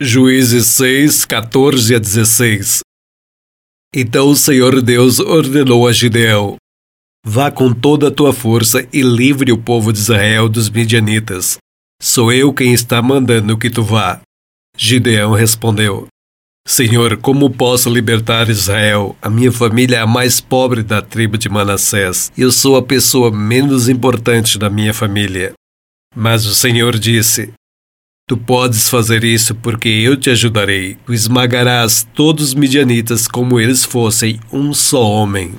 Juízes 6, 14 a 16 Então o Senhor Deus ordenou a Gideão: Vá com toda a tua força e livre o povo de Israel dos midianitas. Sou eu quem está mandando que tu vá. Gideão respondeu: Senhor, como posso libertar Israel? A minha família é a mais pobre da tribo de Manassés. Eu sou a pessoa menos importante da minha família. Mas o Senhor disse: Tu podes fazer isso porque eu te ajudarei. Esmagarás todos os midianitas como eles fossem um só homem.